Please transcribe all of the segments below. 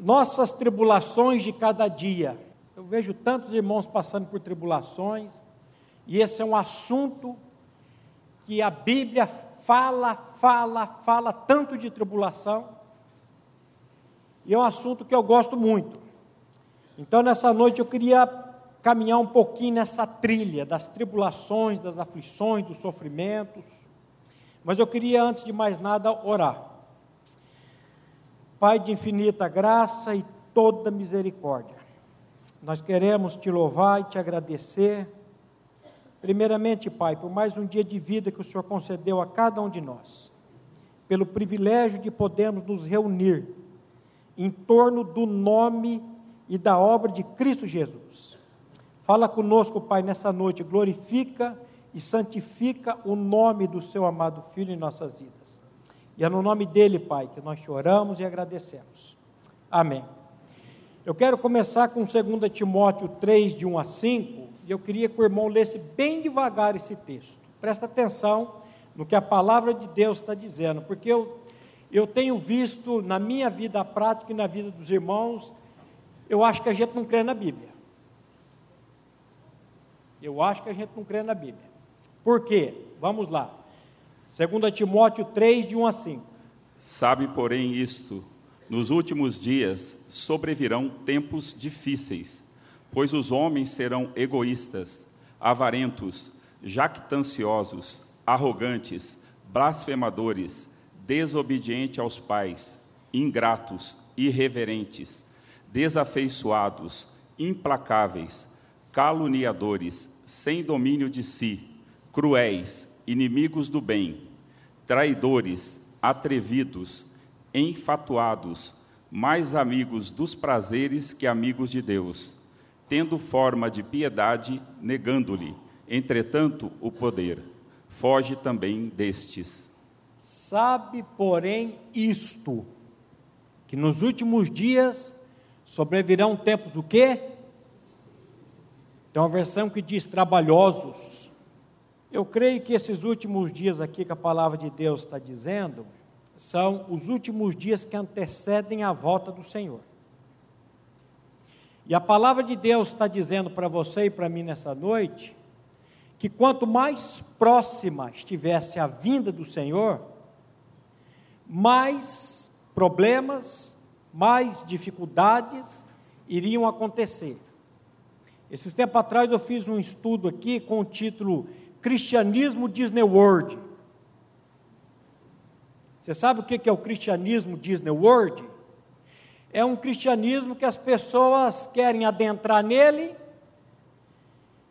nossas tribulações de cada dia. Eu vejo tantos irmãos passando por tribulações, e esse é um assunto que a Bíblia fala, fala, fala tanto de tribulação, e é um assunto que eu gosto muito. Então, nessa noite, eu queria caminhar um pouquinho nessa trilha das tribulações, das aflições, dos sofrimentos, mas eu queria, antes de mais nada, orar. Pai de infinita graça e toda misericórdia, nós queremos te louvar e te agradecer. Primeiramente, Pai, por mais um dia de vida que o Senhor concedeu a cada um de nós, pelo privilégio de podermos nos reunir em torno do nome e da obra de Cristo Jesus. Fala conosco, Pai, nessa noite, glorifica e santifica o nome do seu amado Filho em nossas vidas. E é no nome dele, Pai, que nós choramos e agradecemos. Amém. Eu quero começar com 2 Timóteo 3, de 1 a 5, e eu queria que o irmão lesse bem devagar esse texto. Presta atenção no que a palavra de Deus está dizendo, porque eu, eu tenho visto na minha vida prática e na vida dos irmãos, eu acho que a gente não crê na Bíblia. Eu acho que a gente não crê na Bíblia. Por quê? Vamos lá. 2 Timóteo 3, de 1 a 5. Sabe, porém, isto: nos últimos dias sobrevirão tempos difíceis, pois os homens serão egoístas, avarentos, jactanciosos, arrogantes, blasfemadores, desobedientes aos pais, ingratos, irreverentes, desafeiçoados, implacáveis, caluniadores, sem domínio de si, cruéis, inimigos do bem, traidores, atrevidos, enfatuados, mais amigos dos prazeres que amigos de Deus, tendo forma de piedade, negando-lhe, entretanto, o poder. Foge também destes. Sabe, porém, isto, que nos últimos dias sobrevirão tempos o quê? Tem uma versão que diz trabalhosos, eu creio que esses últimos dias aqui que a palavra de Deus está dizendo, são os últimos dias que antecedem a volta do Senhor. E a palavra de Deus está dizendo para você e para mim nessa noite, que quanto mais próxima estivesse a vinda do Senhor, mais problemas, mais dificuldades iriam acontecer. Esses tempos atrás eu fiz um estudo aqui com o título cristianismo Disney World. Você sabe o que é o cristianismo Disney World? É um cristianismo que as pessoas querem adentrar nele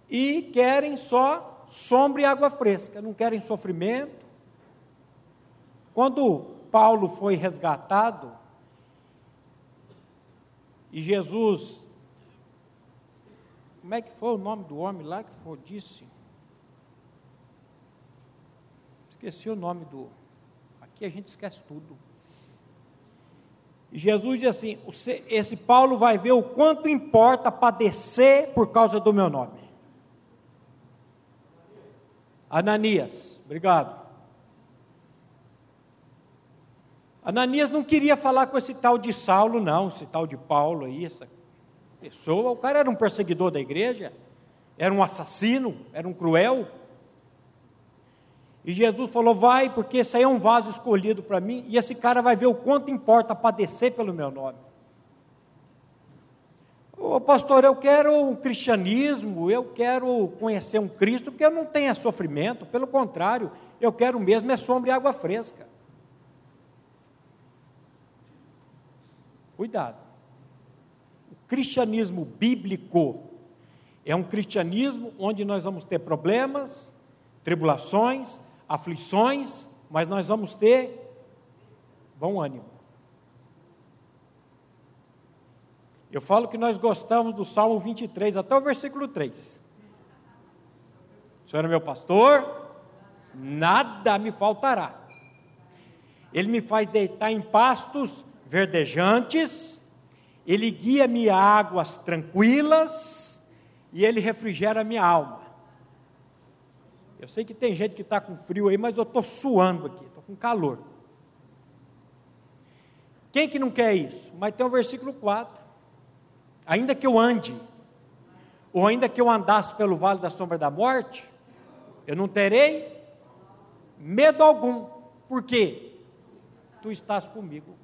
e querem só sombra e água fresca, não querem sofrimento. Quando Paulo foi resgatado e Jesus, como é que foi o nome do homem lá que foi, disse? Esqueci o nome do. Aqui a gente esquece tudo. E Jesus diz assim: esse Paulo vai ver o quanto importa padecer por causa do meu nome. Ananias, obrigado. Ananias não queria falar com esse tal de Saulo, não, esse tal de Paulo aí, essa pessoa. O cara era um perseguidor da igreja, era um assassino, era um cruel. E Jesus falou: Vai, porque esse aí é um vaso escolhido para mim, e esse cara vai ver o quanto importa padecer pelo meu nome. Ô pastor, eu quero um cristianismo, eu quero conhecer um Cristo, porque eu não tenho sofrimento, pelo contrário, eu quero mesmo é sombra e água fresca. Cuidado. O cristianismo bíblico é um cristianismo onde nós vamos ter problemas, tribulações, aflições, mas nós vamos ter bom ânimo. Eu falo que nós gostamos do Salmo 23, até o versículo 3. O Senhor é meu pastor, nada me faltará. Ele me faz deitar em pastos verdejantes, ele guia-me a águas tranquilas e ele refrigera minha alma. Eu sei que tem gente que está com frio aí, mas eu estou suando aqui, estou com calor. Quem que não quer isso? Mas tem o versículo 4. Ainda que eu ande, ou ainda que eu andasse pelo vale da sombra da morte, eu não terei medo algum. Por quê? Tu estás comigo.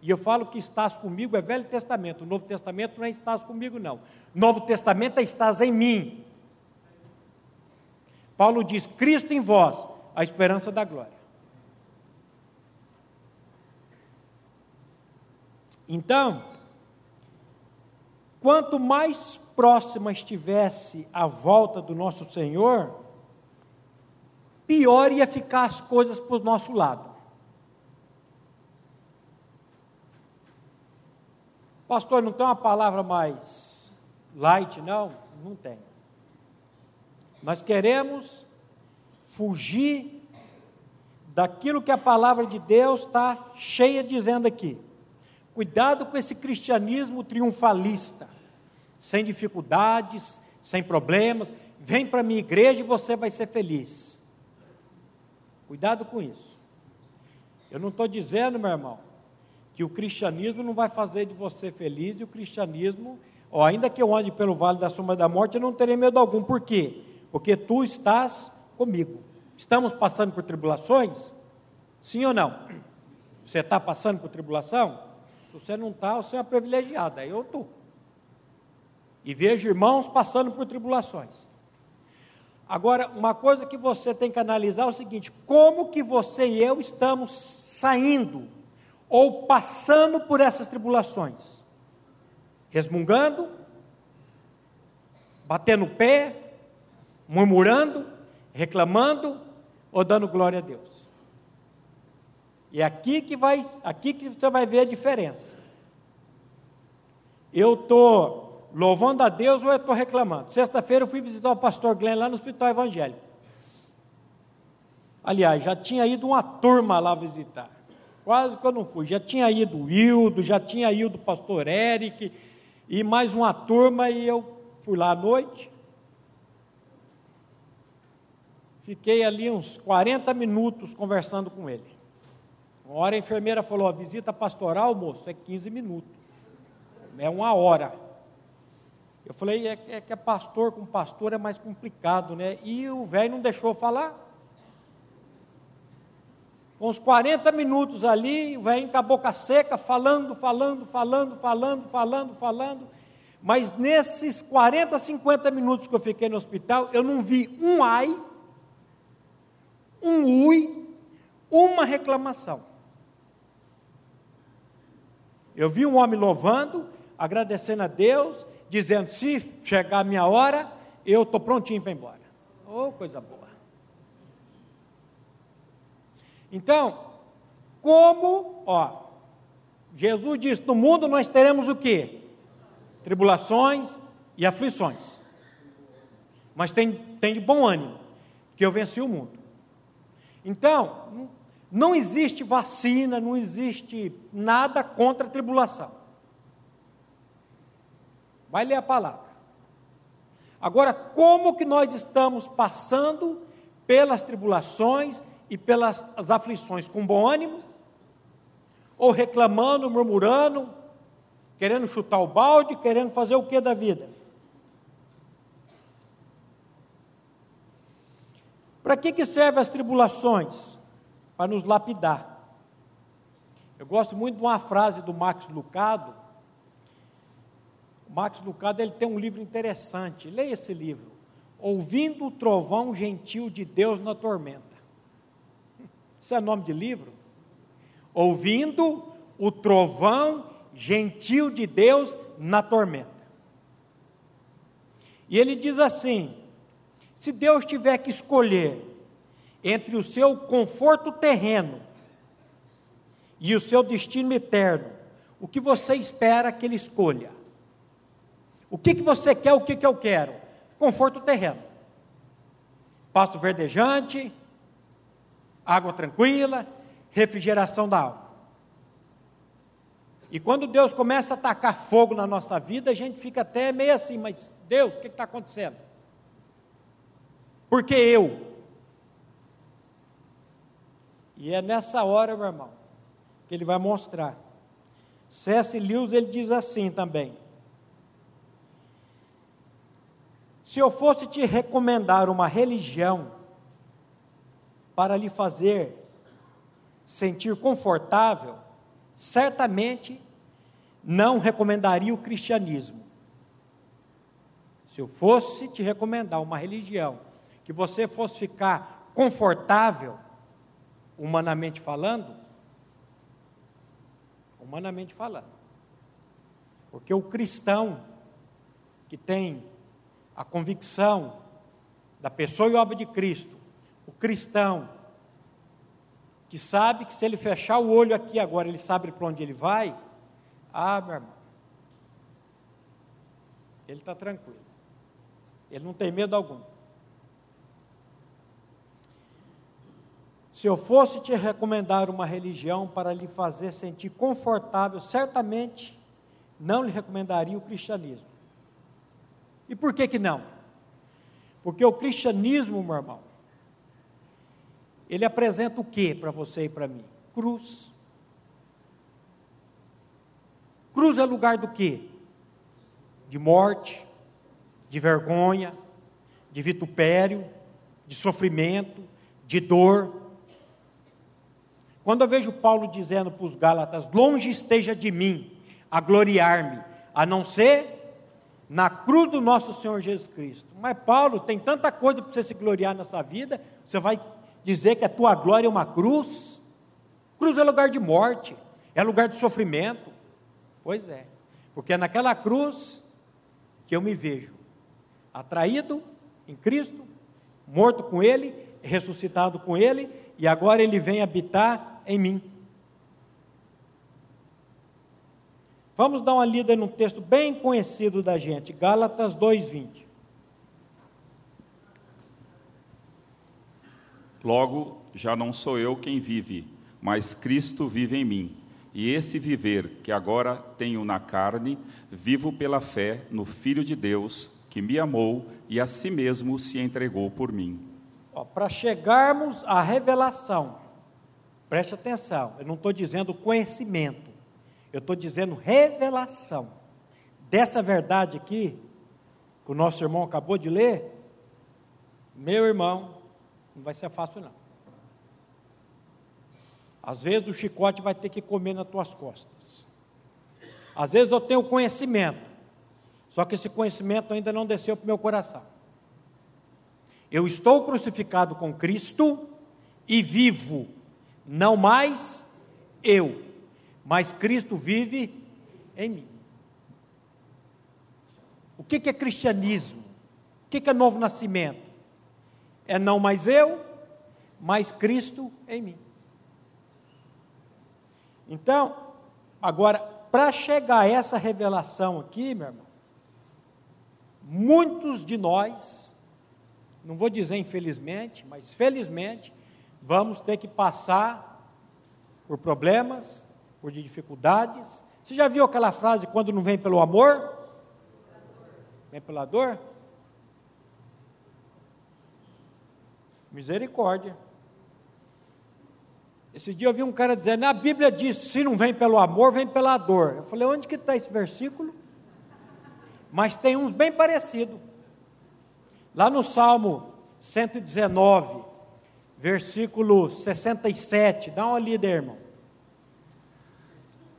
E eu falo que estás comigo é Velho Testamento. O Novo Testamento não é estás comigo, não. Novo Testamento é estás em mim. Paulo diz: Cristo em vós, a esperança da glória. Então, quanto mais próxima estivesse a volta do nosso Senhor, pior ia ficar as coisas para o nosso lado. Pastor, não tem uma palavra mais light, não? Não tem. Nós queremos fugir daquilo que a palavra de Deus está cheia dizendo aqui. Cuidado com esse cristianismo triunfalista, sem dificuldades, sem problemas. Vem para a minha igreja e você vai ser feliz. Cuidado com isso. Eu não estou dizendo, meu irmão, que o cristianismo não vai fazer de você feliz e o cristianismo, ó, ainda que eu ande pelo vale da sombra da morte, eu não terei medo algum. Por quê? Porque tu estás comigo. Estamos passando por tribulações? Sim ou não? Você está passando por tribulação? Se você não está, você é uma privilegiada, aí eu estou. E vejo irmãos passando por tribulações. Agora, uma coisa que você tem que analisar é o seguinte: como que você e eu estamos saindo ou passando por essas tribulações? Resmungando, batendo o pé, murmurando, reclamando ou dando glória a Deus? E aqui que vai, aqui que você vai ver a diferença. Eu estou louvando a Deus ou eu estou reclamando? Sexta-feira eu fui visitar o pastor Glenn lá no Hospital Evangélico. Aliás, já tinha ido uma turma lá visitar. Quase que eu não fui. Já tinha ido o Hildo, já tinha ido o pastor Eric, e mais uma turma, e eu fui lá à noite. Fiquei ali uns 40 minutos conversando com ele. Uma hora a enfermeira falou: a visita pastoral, moço, é 15 minutos. É uma hora. Eu falei: é, é que é pastor com pastor é mais complicado, né? E o velho não deixou falar. Com uns 40 minutos ali, o velho com a boca seca, falando, falando, falando, falando, falando, falando. Mas nesses 40, 50 minutos que eu fiquei no hospital, eu não vi um ai, um ui, uma reclamação. Eu vi um homem louvando, agradecendo a Deus, dizendo: se chegar a minha hora, eu estou prontinho para ir embora. Oh, coisa boa. Então, como, ó, Jesus disse: no mundo nós teremos o que? Tribulações e aflições. Mas tem, tem de bom ânimo, que eu venci o mundo. Então, não existe vacina, não existe nada contra a tribulação. Vai ler a palavra. Agora, como que nós estamos passando pelas tribulações e pelas aflições? Com bom ânimo? Ou reclamando, murmurando, querendo chutar o balde, querendo fazer o que da vida? Para que, que servem as tribulações? para nos lapidar. Eu gosto muito de uma frase do Max Lucado. O Max Lucado ele tem um livro interessante. Leia esse livro. Ouvindo o trovão gentil de Deus na tormenta. Isso é nome de livro? Ouvindo o trovão gentil de Deus na tormenta. E ele diz assim: se Deus tiver que escolher entre o seu conforto terreno e o seu destino eterno, o que você espera que ele escolha? O que, que você quer, o que, que eu quero? Conforto terreno. Pasto verdejante, água tranquila, refrigeração da alma. E quando Deus começa a atacar fogo na nossa vida, a gente fica até meio assim, mas Deus, o que está acontecendo? Porque eu, e é nessa hora, meu irmão, que ele vai mostrar C.S. Lewis ele diz assim também: Se eu fosse te recomendar uma religião para lhe fazer sentir confortável, certamente não recomendaria o cristianismo. Se eu fosse te recomendar uma religião que você fosse ficar confortável, humanamente falando, humanamente falando, porque o cristão que tem a convicção da pessoa e obra de Cristo, o cristão que sabe que se ele fechar o olho aqui agora, ele sabe para onde ele vai, ah, meu irmão, ele está tranquilo. Ele não tem medo algum. Se eu fosse te recomendar uma religião para lhe fazer sentir confortável, certamente não lhe recomendaria o cristianismo. E por que que não? Porque o cristianismo, meu irmão, ele apresenta o que para você e para mim? Cruz. Cruz é lugar do que? De morte, de vergonha, de vitupério, de sofrimento, de dor. Quando eu vejo Paulo dizendo para os Gálatas: Longe esteja de mim a gloriar-me, a não ser na cruz do nosso Senhor Jesus Cristo. Mas Paulo tem tanta coisa para você se gloriar nessa vida, você vai dizer que a tua glória é uma cruz? Cruz é lugar de morte, é lugar de sofrimento. Pois é, porque é naquela cruz que eu me vejo atraído em Cristo, morto com Ele, ressuscitado com Ele, e agora Ele vem habitar em mim. Vamos dar uma lida num texto bem conhecido da gente, Gálatas 2:20. Logo, já não sou eu quem vive, mas Cristo vive em mim. E esse viver que agora tenho na carne, vivo pela fé no Filho de Deus, que me amou e a si mesmo se entregou por mim. Para chegarmos à revelação, preste atenção, eu não estou dizendo conhecimento, eu estou dizendo revelação dessa verdade aqui, que o nosso irmão acabou de ler. Meu irmão, não vai ser fácil não. Às vezes o chicote vai ter que comer nas tuas costas. Às vezes eu tenho conhecimento, só que esse conhecimento ainda não desceu para o meu coração. Eu estou crucificado com Cristo e vivo, não mais eu, mas Cristo vive em mim. O que é cristianismo? O que é novo nascimento? É não mais eu, mas Cristo em mim. Então, agora, para chegar a essa revelação aqui, meu irmão, muitos de nós, não vou dizer infelizmente, mas felizmente, vamos ter que passar por problemas, por dificuldades. Você já viu aquela frase quando não vem pelo amor? Vem pela dor? Misericórdia. Esse dia eu vi um cara dizendo, na Bíblia diz, se não vem pelo amor, vem pela dor. Eu falei, onde que está esse versículo? Mas tem uns bem parecidos. Lá no Salmo 119, versículo 67, dá uma lida, irmão.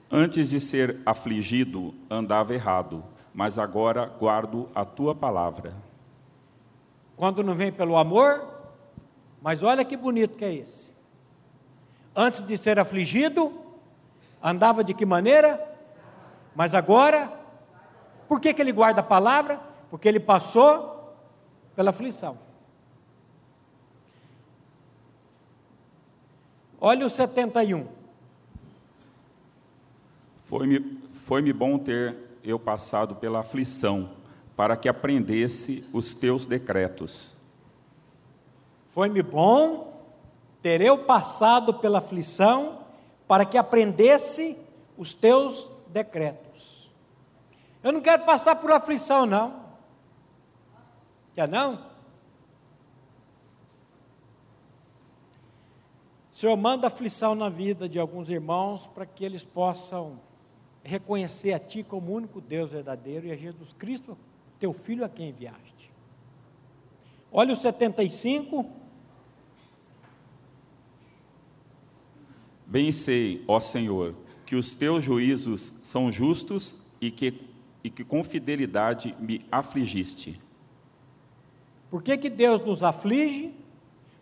Antes de ser afligido, andava errado, mas agora guardo a tua palavra. Quando não vem pelo amor, mas olha que bonito que é esse. Antes de ser afligido, andava de que maneira? Mas agora, por que, que ele guarda a palavra? Porque ele passou pela aflição. Olha o 71. Foi-me foi bom ter eu passado pela aflição, para que aprendesse os teus decretos. Foi-me bom ter eu passado pela aflição, para que aprendesse os teus decretos. Eu não quero passar por aflição, não. Quer não? O Senhor manda aflição na vida de alguns irmãos para que eles possam reconhecer a Ti como o único Deus verdadeiro e a Jesus Cristo, Teu Filho, a quem enviaste. Olha o 75. Bem sei, ó Senhor, que os teus juízos são justos e que, e que com fidelidade me afligiste. Por que, que Deus nos aflige?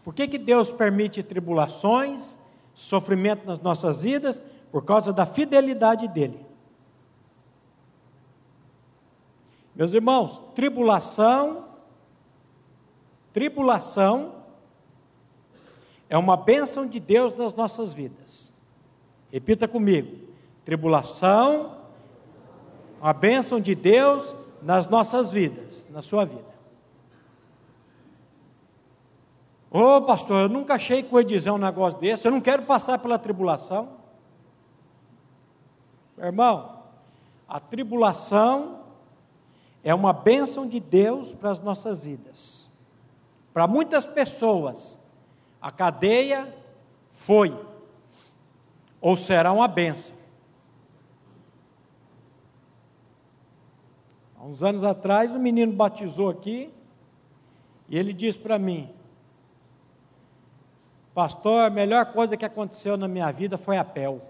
Por que, que Deus permite tribulações, sofrimento nas nossas vidas? Por causa da fidelidade dEle. Meus irmãos, tribulação, tribulação é uma bênção de Deus nas nossas vidas. Repita comigo: tribulação, uma bênção de Deus nas nossas vidas, na sua vida. Ô oh, pastor, eu nunca achei que ia dizer um negócio desse, eu não quero passar pela tribulação. Meu irmão, a tribulação é uma bênção de Deus para as nossas vidas. Para muitas pessoas, a cadeia foi ou será uma bênção. Há uns anos atrás, um menino batizou aqui e ele disse para mim: Pastor, a melhor coisa que aconteceu na minha vida foi a PEL.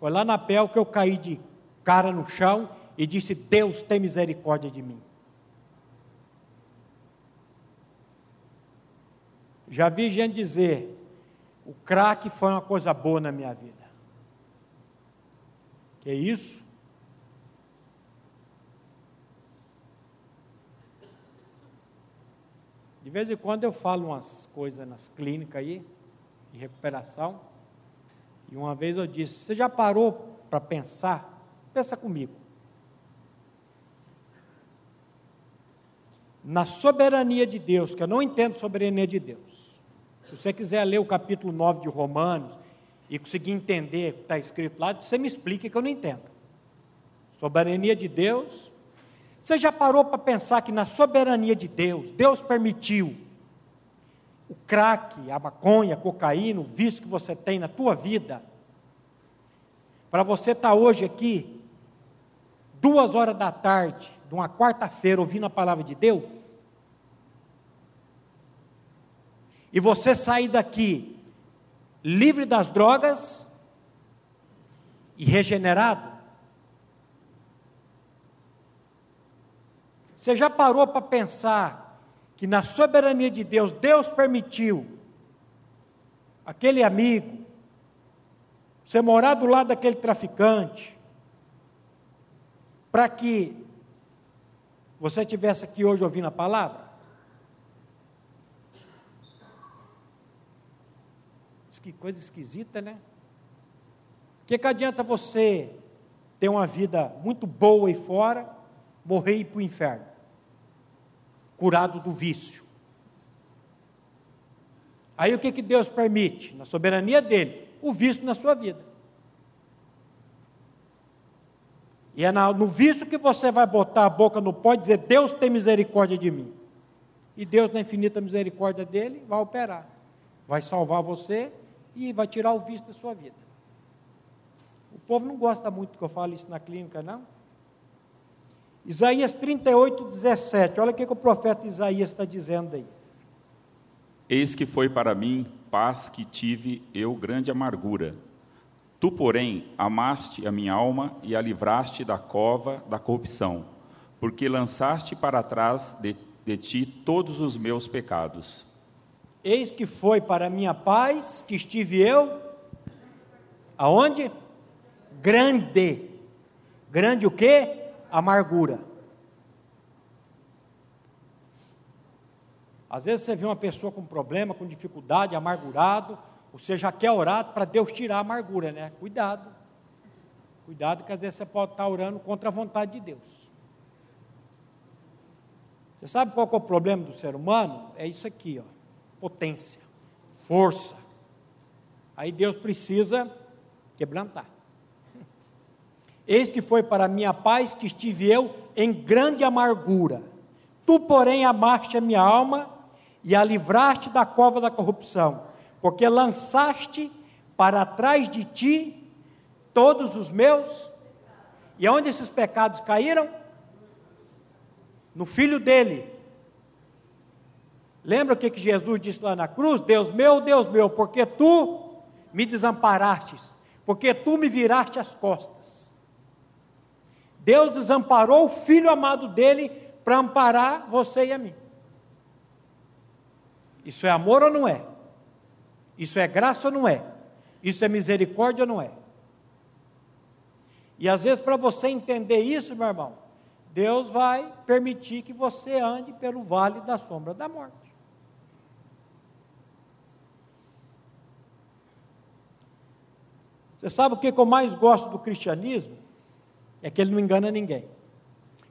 Foi lá na PEL que eu caí de cara no chão e disse: Deus tem misericórdia de mim. Já vi gente dizer: o crack foi uma coisa boa na minha vida. Que isso? De vez em quando eu falo umas coisas nas clínicas aí, de recuperação. E uma vez eu disse: Você já parou para pensar? Pensa comigo. Na soberania de Deus, que eu não entendo soberania de Deus. Se você quiser ler o capítulo 9 de Romanos e conseguir entender o que está escrito lá, você me explique que eu não entendo. Soberania de Deus você já parou para pensar que na soberania de Deus, Deus permitiu o crack, a maconha, a cocaína, o vício que você tem na tua vida, para você estar tá hoje aqui, duas horas da tarde, de uma quarta-feira, ouvindo a palavra de Deus? E você sair daqui livre das drogas e regenerado? Você já parou para pensar que na soberania de Deus, Deus permitiu aquele amigo você morar do lado daquele traficante para que você estivesse aqui hoje ouvindo a palavra? Que coisa esquisita, né? O que, que adianta você ter uma vida muito boa aí fora, morrer e ir para o inferno? Curado do vício. Aí o que, que Deus permite? Na soberania dele, o vício na sua vida. E é no vício que você vai botar a boca no pó e dizer: Deus tem misericórdia de mim. E Deus, na infinita misericórdia dele, vai operar. Vai salvar você e vai tirar o vício da sua vida. O povo não gosta muito que eu fale isso na clínica, não. Isaías 38, 17. Olha o que, que o profeta Isaías está dizendo aí. Eis que foi para mim paz que tive eu grande amargura. Tu, porém, amaste a minha alma e a livraste da cova da corrupção, porque lançaste para trás de, de ti todos os meus pecados. Eis que foi para minha paz que estive eu, aonde? Grande. Grande o quê? Amargura. Às vezes você vê uma pessoa com problema, com dificuldade, amargurado, você já quer orar para Deus tirar a amargura, né? Cuidado. Cuidado que às vezes você pode estar orando contra a vontade de Deus. Você sabe qual é o problema do ser humano? É isso aqui, ó. Potência, força. Aí Deus precisa quebrantar. Eis que foi para minha paz que estive eu em grande amargura. Tu, porém, amaste a minha alma e a livraste da cova da corrupção, porque lançaste para trás de ti todos os meus E aonde esses pecados caíram? No filho dele. Lembra o que, que Jesus disse lá na cruz? Deus meu, Deus meu, porque tu me desamparastes, porque tu me viraste as costas. Deus desamparou o filho amado dele para amparar você e a mim. Isso é amor ou não é? Isso é graça ou não é? Isso é misericórdia ou não é? E às vezes, para você entender isso, meu irmão, Deus vai permitir que você ande pelo vale da sombra da morte. Você sabe o que eu mais gosto do cristianismo? É que ele não engana ninguém.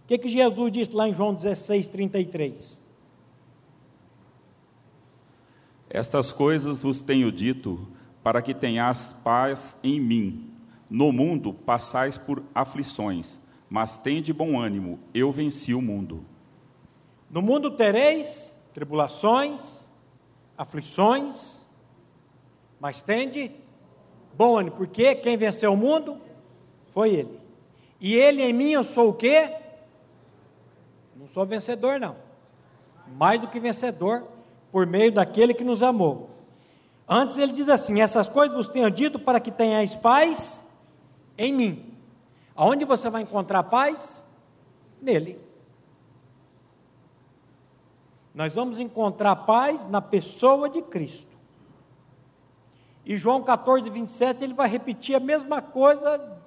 O que, que Jesus disse lá em João 16, 33? Estas coisas vos tenho dito para que tenhas paz em mim. No mundo passais por aflições, mas tende bom ânimo, eu venci o mundo. No mundo tereis tribulações, aflições, mas tende Bom ânimo, porque quem venceu o mundo foi ele. E ele em mim eu sou o quê? Não sou vencedor, não. Mais do que vencedor, por meio daquele que nos amou. Antes ele diz assim: essas coisas vos tenho dito para que tenhais paz em mim. Aonde você vai encontrar paz? Nele. Nós vamos encontrar paz na pessoa de Cristo. E João 14, 27, ele vai repetir a mesma coisa,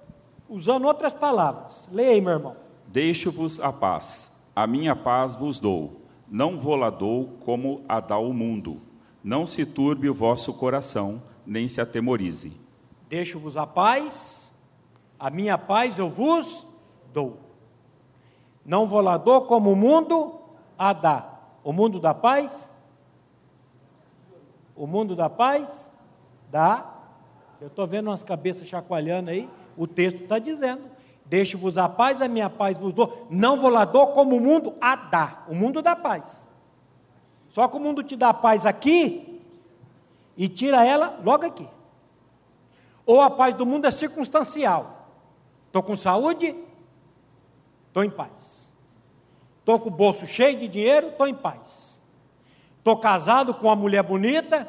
usando outras palavras. Leia aí, meu irmão. Deixo-vos a paz, a minha paz vos dou. Não vou lá dou como a dá o mundo. Não se turbe o vosso coração, nem se atemorize. Deixo-vos a paz, a minha paz eu vos dou. Não vou lá dou como o mundo a dá. O mundo da paz? O mundo da paz? Dá. Eu estou vendo umas cabeças chacoalhando aí. O texto está dizendo: Deixe-vos a paz, a minha paz vos dou. Não vou lá dou como o mundo a dá. O mundo dá paz. Só que o mundo te dá paz aqui e tira ela logo aqui. Ou a paz do mundo é circunstancial. Estou com saúde, estou em paz. Estou com o bolso cheio de dinheiro, estou em paz. Estou casado com uma mulher bonita,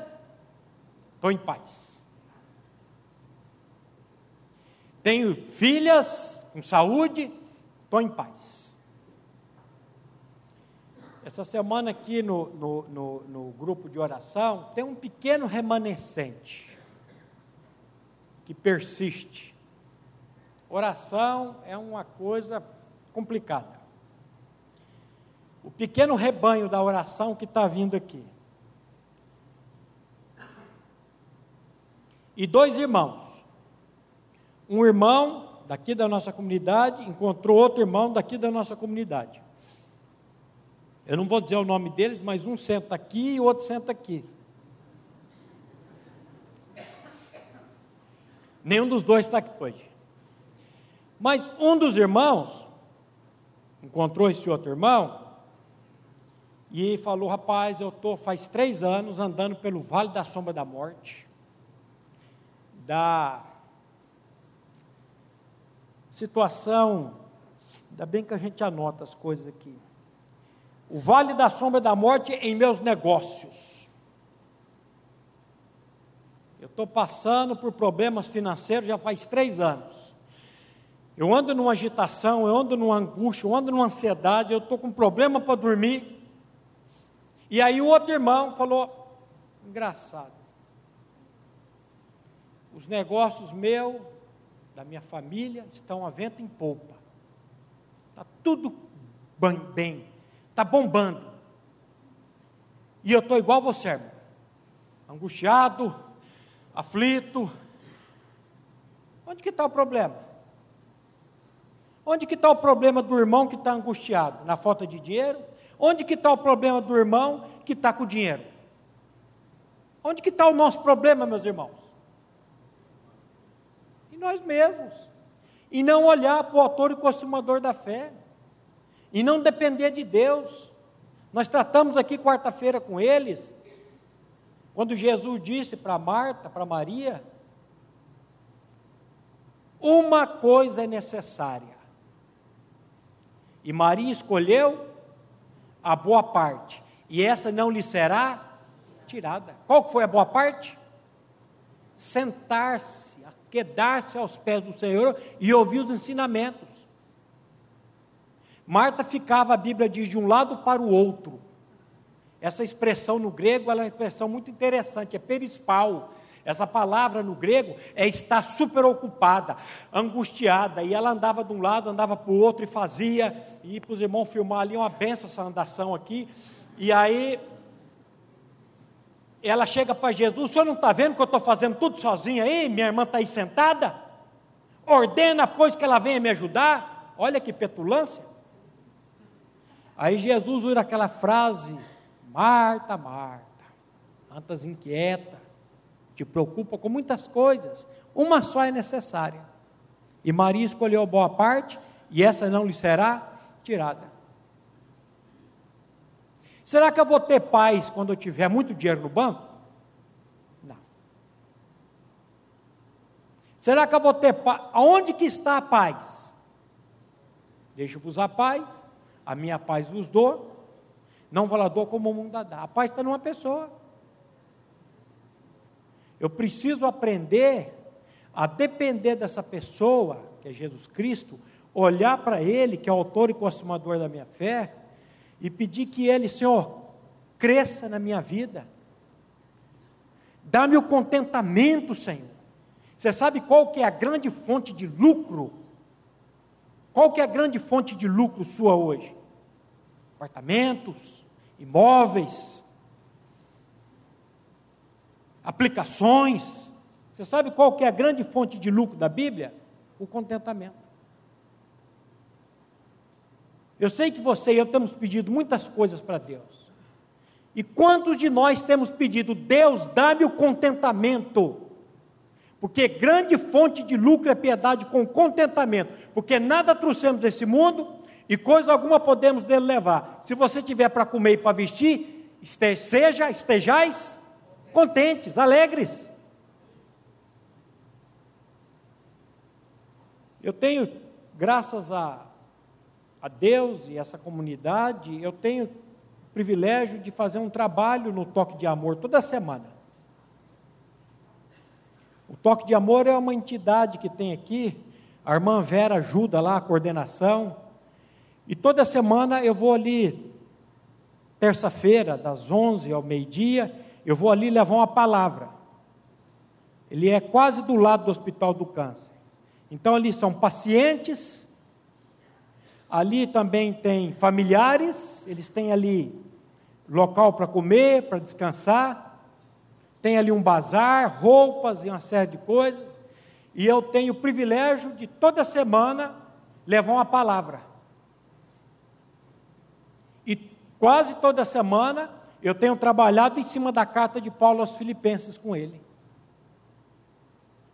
estou em paz. Tenho filhas com saúde, estou em paz. Essa semana aqui no, no, no, no grupo de oração tem um pequeno remanescente que persiste. Oração é uma coisa complicada. O pequeno rebanho da oração que está vindo aqui. e dois irmãos. Um irmão daqui da nossa comunidade encontrou outro irmão daqui da nossa comunidade. Eu não vou dizer o nome deles, mas um senta aqui e o outro senta aqui. Nenhum dos dois está aqui hoje. Mas um dos irmãos encontrou esse outro irmão e falou: Rapaz, eu estou faz três anos andando pelo vale da sombra da morte da situação, ainda bem que a gente anota as coisas aqui. O vale da sombra da morte em meus negócios. Eu estou passando por problemas financeiros já faz três anos. Eu ando numa agitação, eu ando numa angústia, eu ando numa ansiedade, eu estou com problema para dormir. E aí o outro irmão falou: engraçado. Os negócios meu, da minha família, estão a vento em polpa. Está tudo bem, está bombando. E eu estou igual você, irmão. Angustiado, aflito. Onde que está o problema? Onde que está o problema do irmão que está angustiado? Na falta de dinheiro? Onde que está o problema do irmão que está com dinheiro? Onde que está o nosso problema, meus irmãos? Em nós mesmos. E não olhar para o autor e consumador da fé. E não depender de Deus. Nós tratamos aqui quarta-feira com eles, quando Jesus disse para Marta, para Maria, uma coisa é necessária. E Maria escolheu a boa parte, e essa não lhe será tirada. Qual foi a boa parte? Sentar-se, quedar-se aos pés do Senhor e ouvir os ensinamentos. Marta ficava, a Bíblia diz, de um lado para o outro. Essa expressão no grego é uma expressão muito interessante, é perispal. Essa palavra no grego é estar super ocupada, angustiada, e ela andava de um lado, andava para o outro e fazia, e para os irmãos filmar ali uma benção essa andação aqui, e aí ela chega para Jesus, o senhor não está vendo que eu estou fazendo tudo sozinha aí? Minha irmã está aí sentada? Ordena, pois, que ela venha me ajudar. Olha que petulância. Aí Jesus usa aquela frase, Marta, Marta, andas inquieta, te preocupa com muitas coisas, uma só é necessária. E Maria escolheu a boa parte, e essa não lhe será tirada. Será que eu vou ter paz quando eu tiver muito dinheiro no banco? Não. Será que eu vou ter paz? Aonde que está a paz? Deixo-vos a paz, a minha paz vos dou, não vou lá dou como o mundo dá. A paz está numa pessoa. Eu preciso aprender a depender dessa pessoa, que é Jesus Cristo, olhar para Ele, que é o autor e consumador da minha fé, e pedir que Ele, Senhor, cresça na minha vida. Dá-me o contentamento, Senhor. Você sabe qual que é a grande fonte de lucro? Qual que é a grande fonte de lucro sua hoje? Apartamentos, imóveis, aplicações. Você sabe qual que é a grande fonte de lucro da Bíblia? O contentamento. Eu sei que você e eu temos pedido muitas coisas para Deus. E quantos de nós temos pedido, Deus, dá-me o contentamento? Porque grande fonte de lucro é piedade com contentamento. Porque nada trouxemos desse mundo e coisa alguma podemos dele levar. Se você tiver para comer e para vestir, esteja, estejais contentes, alegres. Eu tenho, graças a, a Deus e essa comunidade, eu tenho o privilégio de fazer um trabalho no Toque de Amor toda semana. O Toque de Amor é uma entidade que tem aqui, a irmã Vera ajuda lá a coordenação, e toda semana eu vou ali, terça-feira, das 11 ao meio-dia, eu vou ali levar uma palavra. Ele é quase do lado do Hospital do Câncer. Então ali são pacientes, ali também tem familiares, eles têm ali local para comer, para descansar, tem ali um bazar, roupas e uma série de coisas. E eu tenho o privilégio de toda semana levar uma palavra. E quase toda semana eu tenho trabalhado em cima da carta de Paulo aos Filipenses com ele.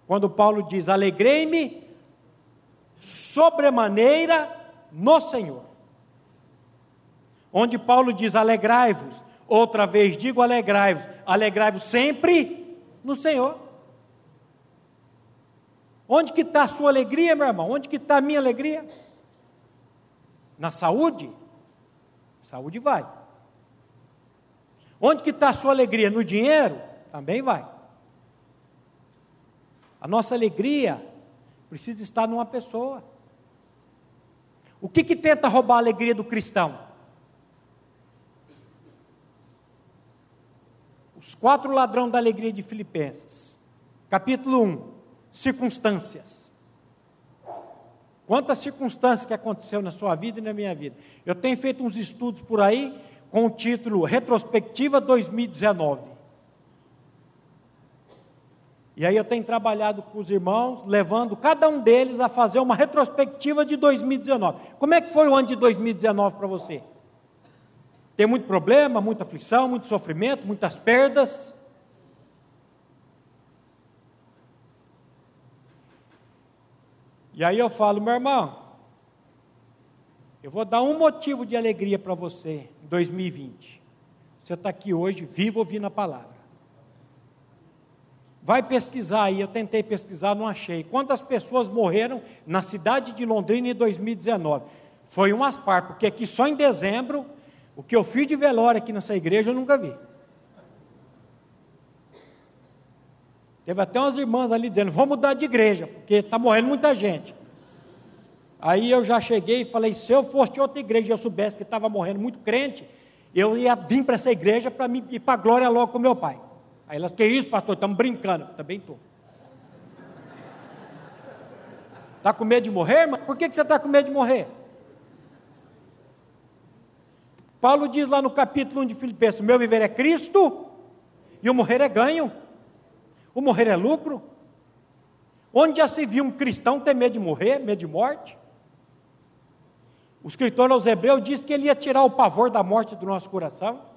Quando Paulo diz: Alegrei-me sobremaneira no Senhor. Onde Paulo diz: Alegrai-vos. Outra vez digo: alegrai-vos. Alegrai-vos sempre no Senhor. Onde que está a sua alegria, meu irmão? Onde que está a minha alegria? Na saúde? Saúde vai. Onde que está a sua alegria? No dinheiro? Também vai. A nossa alegria precisa estar numa pessoa. O que, que tenta roubar a alegria do cristão? Os quatro ladrões da alegria de Filipenses. Capítulo 1. Circunstâncias. Quantas circunstâncias que aconteceu na sua vida e na minha vida. Eu tenho feito uns estudos por aí com o título Retrospectiva 2019. E aí eu tenho trabalhado com os irmãos, levando cada um deles a fazer uma retrospectiva de 2019. Como é que foi o ano de 2019 para você? Tem muito problema, muita aflição, muito sofrimento, muitas perdas. E aí eu falo, meu irmão, eu vou dar um motivo de alegria para você em 2020. Você está aqui hoje, vivo ouvindo a palavra. Vai pesquisar aí, eu tentei pesquisar, não achei. Quantas pessoas morreram na cidade de Londrina em 2019? Foi um aspar, porque aqui só em dezembro, o que eu fiz de velório aqui nessa igreja eu nunca vi. Teve até umas irmãs ali dizendo: vamos mudar de igreja, porque está morrendo muita gente. Aí eu já cheguei e falei: se eu fosse de outra igreja e eu soubesse que estava morrendo muito crente, eu ia vir para essa igreja para ir para a glória logo com meu pai. Aí elas, que isso, pastor? Estamos brincando. Também estou. Está com medo de morrer? Mas por que, que você está com medo de morrer? Paulo diz lá no capítulo 1 de Filipenses: o meu viver é Cristo e o morrer é ganho. O morrer é lucro. Onde já se viu um cristão ter medo de morrer, medo de morte? O escritor aos Hebreus diz que ele ia tirar o pavor da morte do nosso coração.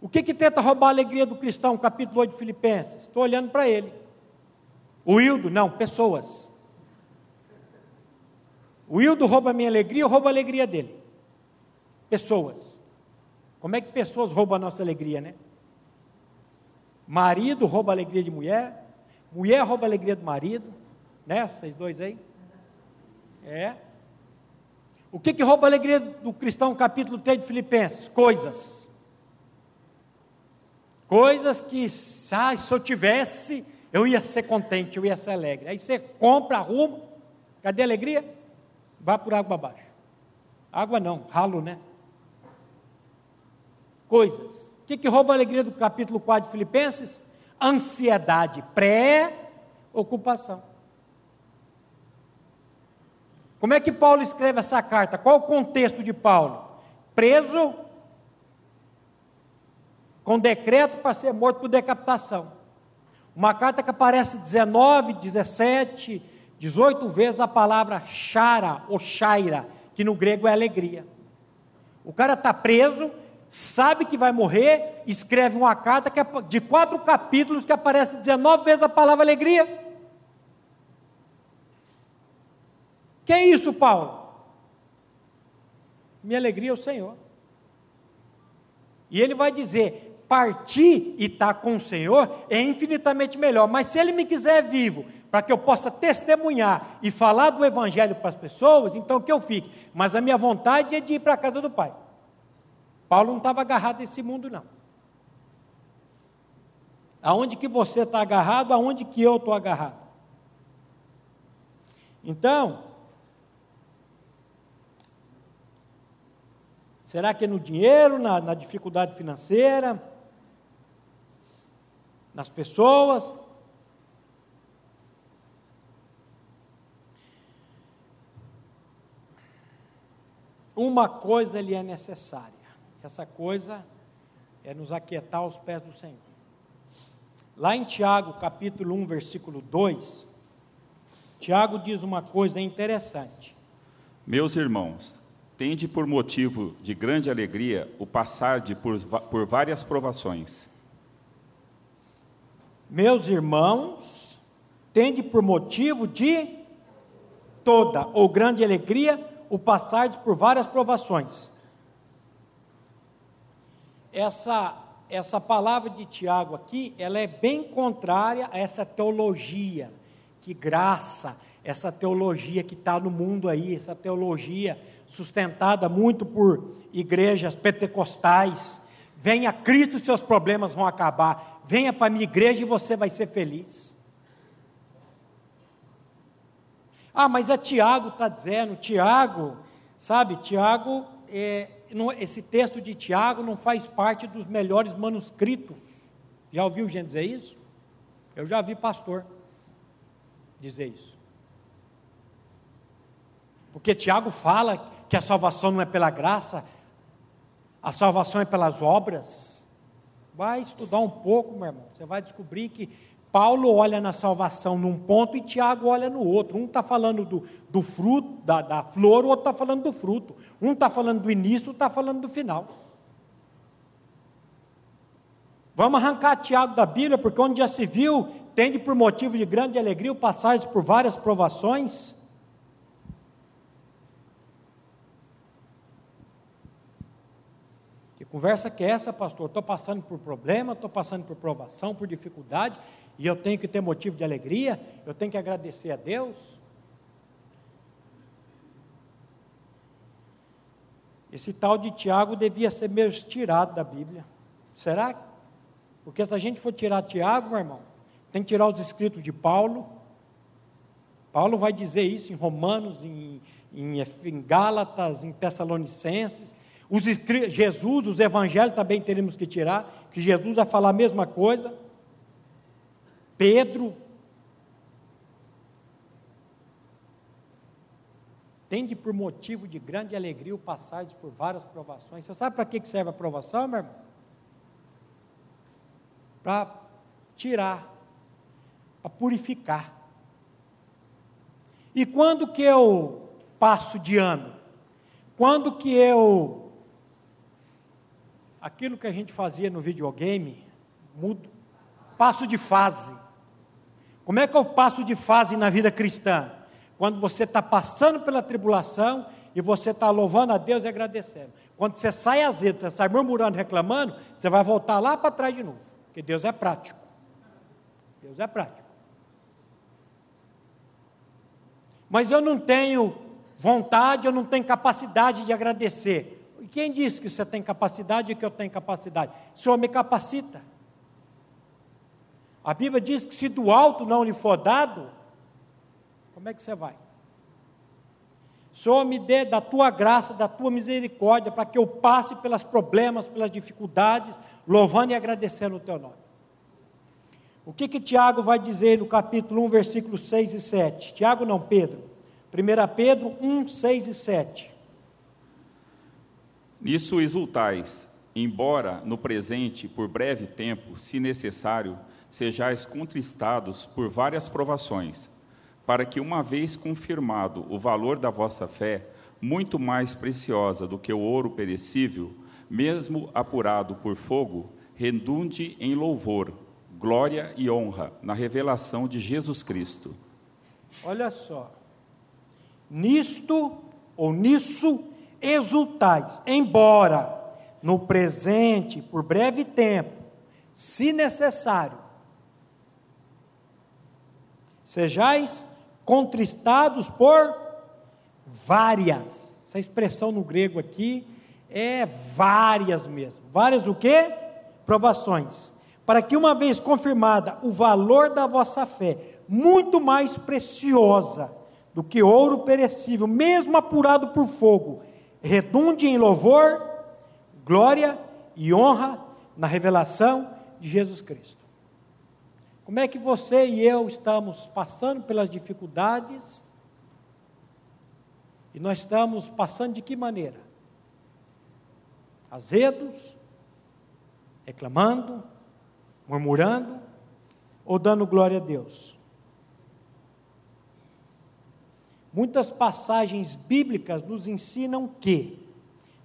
O que, que tenta roubar a alegria do cristão, capítulo 8 de Filipenses? Estou olhando para ele. O Hildo, não, pessoas. O Hildo rouba a minha alegria, eu roubo a alegria dele. Pessoas. Como é que pessoas roubam a nossa alegria, né? Marido rouba a alegria de mulher, mulher rouba a alegria do marido, né? Vocês dois aí? É. O que, que rouba a alegria do cristão, capítulo 3 de Filipenses? Coisas. Coisas que, ah, se eu tivesse, eu ia ser contente, eu ia ser alegre. Aí você compra, arruma, cadê a alegria? Vai por água abaixo. Água não, ralo, né? Coisas. O que, que rouba a alegria do capítulo 4 de Filipenses? Ansiedade, pré-ocupação. Como é que Paulo escreve essa carta? Qual o contexto de Paulo? Preso com decreto para ser morto por decapitação. Uma carta que aparece 19, 17, 18 vezes a palavra chara ou chaira, que no grego é alegria. O cara está preso, sabe que vai morrer, escreve uma carta que é de quatro capítulos que aparece 19 vezes a palavra alegria. Que é isso, Paulo? Minha alegria é o Senhor. E ele vai dizer: partir e estar com o Senhor é infinitamente melhor. Mas se ele me quiser vivo, para que eu possa testemunhar e falar do Evangelho para as pessoas, então que eu fique. Mas a minha vontade é de ir para a casa do Pai. Paulo não estava agarrado a esse mundo, não. Aonde que você está agarrado, aonde que eu estou agarrado. Então, Será que é no dinheiro, na, na dificuldade financeira, nas pessoas? Uma coisa lhe é necessária. Essa coisa é nos aquietar aos pés do Senhor. Lá em Tiago, capítulo 1, versículo 2, Tiago diz uma coisa interessante. Meus irmãos, tende por motivo de grande alegria o passar de por, por várias provações. Meus irmãos, tende por motivo de toda ou grande alegria o passar de por várias provações. Essa essa palavra de Tiago aqui, ela é bem contrária a essa teologia que graça, essa teologia que está no mundo aí, essa teologia sustentada muito por igrejas pentecostais. Venha Cristo, seus problemas vão acabar. Venha para a minha igreja e você vai ser feliz. Ah, mas é Tiago está dizendo, Tiago, sabe, Tiago, é, esse texto de Tiago não faz parte dos melhores manuscritos. Já ouviu gente dizer isso? Eu já vi pastor dizer isso. Porque Tiago fala que a salvação não é pela graça, a salvação é pelas obras. Vai estudar um pouco, meu irmão. Você vai descobrir que Paulo olha na salvação num ponto e Tiago olha no outro. Um está falando do, do fruto, da, da flor, o outro está falando do fruto. Um está falando do início, outro está falando do final. Vamos arrancar Tiago da Bíblia, porque onde já se viu, tende por motivo de grande alegria o passagem por várias provações. Conversa que é essa, pastor? Estou passando por problema, estou passando por provação, por dificuldade, e eu tenho que ter motivo de alegria, eu tenho que agradecer a Deus. Esse tal de Tiago devia ser mesmo tirado da Bíblia. Será? Porque se a gente for tirar Tiago, meu irmão, tem que tirar os escritos de Paulo. Paulo vai dizer isso em Romanos, em, em, em Gálatas, em Tessalonicenses. Os, Jesus, os evangelhos também teremos que tirar, que Jesus vai falar a mesma coisa. Pedro. Tende por motivo de grande alegria o passardes por várias provações. Você sabe para que serve a provação, meu irmão? Para tirar, para purificar. E quando que eu passo de ano? Quando que eu aquilo que a gente fazia no videogame, mudo, passo de fase. Como é que eu passo de fase na vida cristã? Quando você está passando pela tribulação e você está louvando a Deus e agradecendo. Quando você sai azedo, você sai murmurando, reclamando, você vai voltar lá para trás de novo. Porque Deus é prático. Deus é prático. Mas eu não tenho vontade, eu não tenho capacidade de agradecer. Quem disse que você tem capacidade e que eu tenho capacidade? O Senhor me capacita. A Bíblia diz que se do alto não lhe for dado, como é que você vai? Senhor, me dê da tua graça, da tua misericórdia, para que eu passe pelos problemas, pelas dificuldades, louvando e agradecendo o teu nome. O que que Tiago vai dizer no capítulo 1, versículos 6 e 7? Tiago não, Pedro. 1 Pedro 1, 6 e 7. Nisso exultais, embora no presente, por breve tempo, se necessário, sejais contristados por várias provações, para que, uma vez confirmado o valor da vossa fé, muito mais preciosa do que o ouro perecível, mesmo apurado por fogo, redunde em louvor, glória e honra na revelação de Jesus Cristo. Olha só, nisto ou nisso exultais, embora no presente, por breve tempo, se necessário, sejais contristados por várias. Essa expressão no grego aqui é várias mesmo. Várias o quê? Provações. Para que uma vez confirmada o valor da vossa fé, muito mais preciosa do que ouro perecível, mesmo apurado por fogo, redunde em louvor, glória e honra na revelação de Jesus Cristo. Como é que você e eu estamos passando pelas dificuldades? E nós estamos passando de que maneira? Azedos, reclamando, murmurando ou dando glória a Deus? Muitas passagens bíblicas nos ensinam que,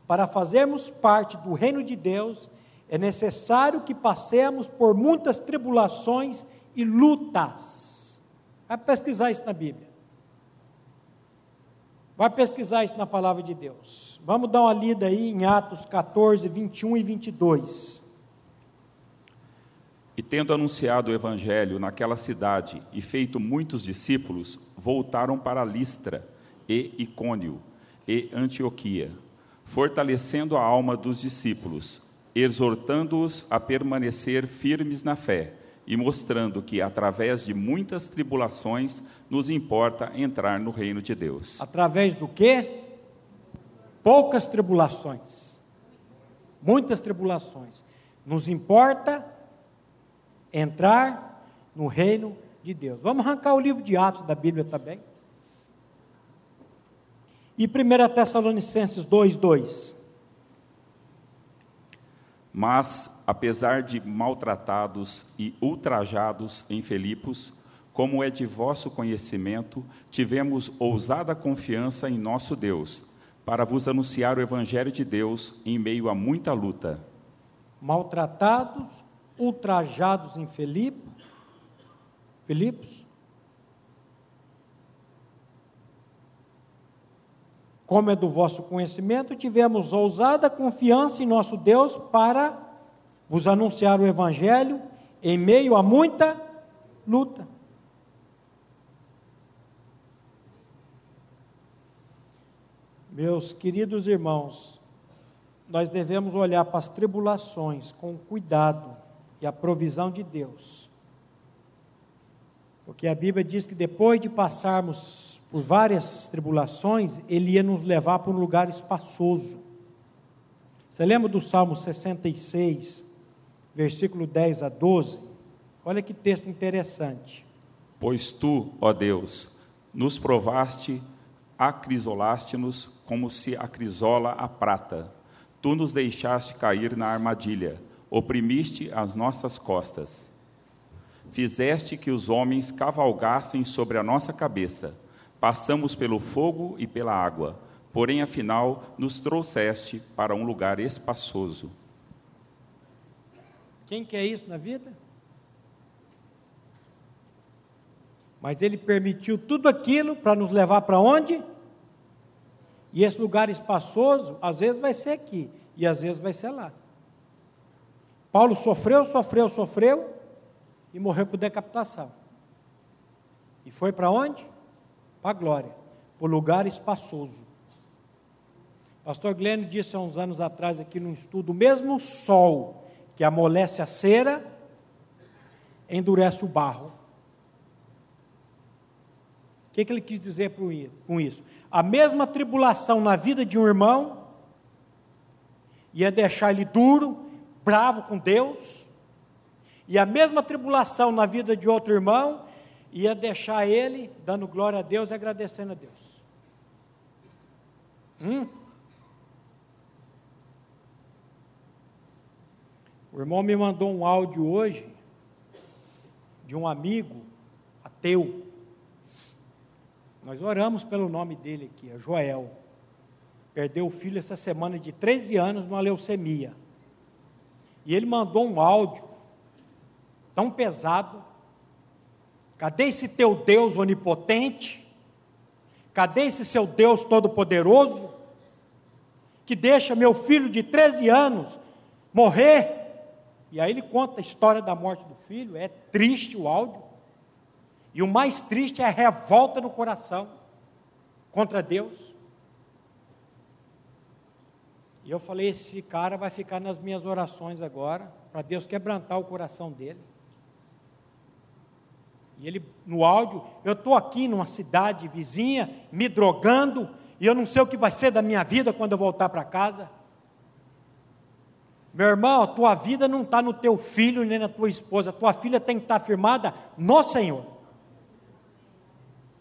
para fazermos parte do reino de Deus, é necessário que passemos por muitas tribulações e lutas. Vai pesquisar isso na Bíblia. Vai pesquisar isso na palavra de Deus. Vamos dar uma lida aí em Atos 14, 21 e 22. E tendo anunciado o evangelho naquela cidade e feito muitos discípulos, voltaram para Listra e Icônio e Antioquia, fortalecendo a alma dos discípulos, exortando-os a permanecer firmes na fé e mostrando que através de muitas tribulações nos importa entrar no reino de Deus. Através do quê? Poucas tribulações. Muitas tribulações. Nos importa entrar no reino de Deus. Vamos arrancar o livro de Atos da Bíblia também. E 1 Tessalonicenses 2, 2. Mas, apesar de maltratados e ultrajados em Filipos, como é de vosso conhecimento, tivemos ousada confiança em nosso Deus, para vos anunciar o Evangelho de Deus em meio a muita luta. Maltratados, ultrajados em Filipe, Filipos, como é do vosso conhecimento, tivemos ousada confiança em nosso Deus para vos anunciar o Evangelho em meio a muita luta. Meus queridos irmãos, nós devemos olhar para as tribulações com cuidado e a provisão de Deus. Porque a Bíblia diz que depois de passarmos por várias tribulações, Ele ia nos levar para um lugar espaçoso. Você lembra do Salmo 66, versículo 10 a 12? Olha que texto interessante. Pois tu, ó Deus, nos provaste, acrisolaste-nos como se acrisola a prata. Tu nos deixaste cair na armadilha, oprimiste as nossas costas. Fizeste que os homens cavalgassem sobre a nossa cabeça. Passamos pelo fogo e pela água, porém, afinal, nos trouxeste para um lugar espaçoso. Quem quer isso na vida? Mas ele permitiu tudo aquilo para nos levar para onde? E esse lugar espaçoso, às vezes vai ser aqui, e às vezes vai ser lá. Paulo sofreu, sofreu, sofreu, e morreu por decapitação. E foi para onde? Para a glória, para o lugar espaçoso. Pastor Glênio disse há uns anos atrás aqui num estudo: o mesmo sol que amolece a cera, endurece o barro que, que ele quis dizer com isso? A mesma tribulação na vida de um irmão ia deixar ele duro, bravo com Deus, e a mesma tribulação na vida de outro irmão ia deixar ele dando glória a Deus e agradecendo a Deus. Hum? O irmão me mandou um áudio hoje de um amigo ateu. Nós oramos pelo nome dele aqui, é Joel. Perdeu o filho essa semana de 13 anos numa leucemia. E ele mandou um áudio tão pesado. Cadê esse teu Deus onipotente? Cadê esse seu Deus todo-poderoso? Que deixa meu filho de 13 anos morrer? E aí ele conta a história da morte do filho, é triste o áudio. E o mais triste é a revolta no coração contra Deus. E eu falei: esse cara vai ficar nas minhas orações agora, para Deus quebrantar o coração dele. E ele, no áudio, eu estou aqui numa cidade vizinha, me drogando, e eu não sei o que vai ser da minha vida quando eu voltar para casa. Meu irmão, a tua vida não está no teu filho nem na tua esposa, a tua filha tem que estar tá firmada no Senhor.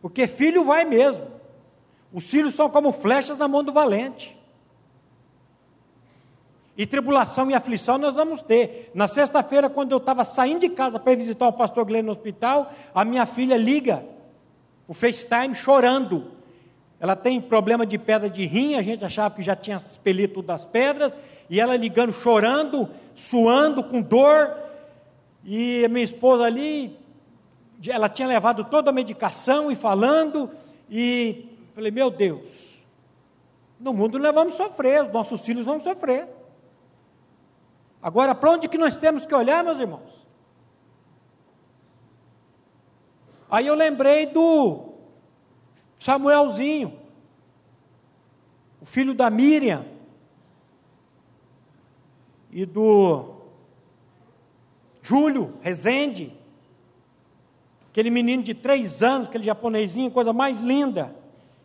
Porque filho vai mesmo. Os filhos são como flechas na mão do valente. E tribulação e aflição nós vamos ter. Na sexta-feira, quando eu estava saindo de casa para visitar o pastor Glenn no hospital, a minha filha liga o FaceTime chorando. Ela tem problema de pedra de rim, a gente achava que já tinha expelido das pedras, e ela ligando, chorando, suando, com dor, e a minha esposa ali, ela tinha levado toda a medicação e falando, e falei, meu Deus, no mundo nós vamos sofrer, os nossos filhos vão sofrer. Agora, para onde que nós temos que olhar, meus irmãos? Aí eu lembrei do Samuelzinho, o filho da Miriam, e do Júlio Rezende, Aquele menino de três anos, aquele japonesinho, coisa mais linda.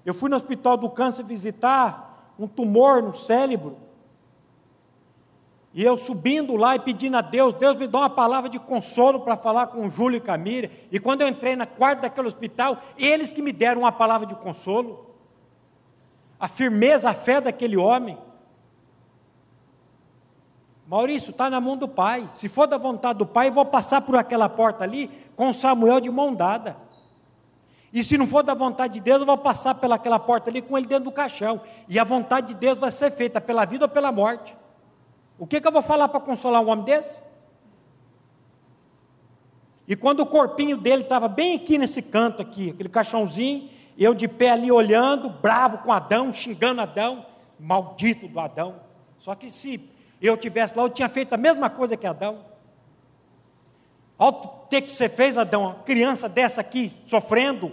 Eu fui no hospital do câncer visitar um tumor no cérebro. E eu subindo lá e pedindo a Deus, Deus me dá uma palavra de consolo para falar com o Júlio e Camila. E quando eu entrei na quarta daquele hospital, eles que me deram uma palavra de consolo. A firmeza, a fé daquele homem. Maurício, está na mão do pai. Se for da vontade do pai, vou passar por aquela porta ali com Samuel de mão dada. E se não for da vontade de Deus, eu vou passar pelaquela porta ali com ele dentro do caixão. E a vontade de Deus vai ser feita pela vida ou pela morte. O que, que eu vou falar para consolar um homem desse? E quando o corpinho dele estava bem aqui nesse canto aqui, aquele caixãozinho, eu de pé ali olhando, bravo com Adão, xingando Adão, maldito do Adão. Só que se eu tivesse lá, eu tinha feito a mesma coisa que Adão. Olha o que você fez, Adão, uma criança dessa aqui, sofrendo.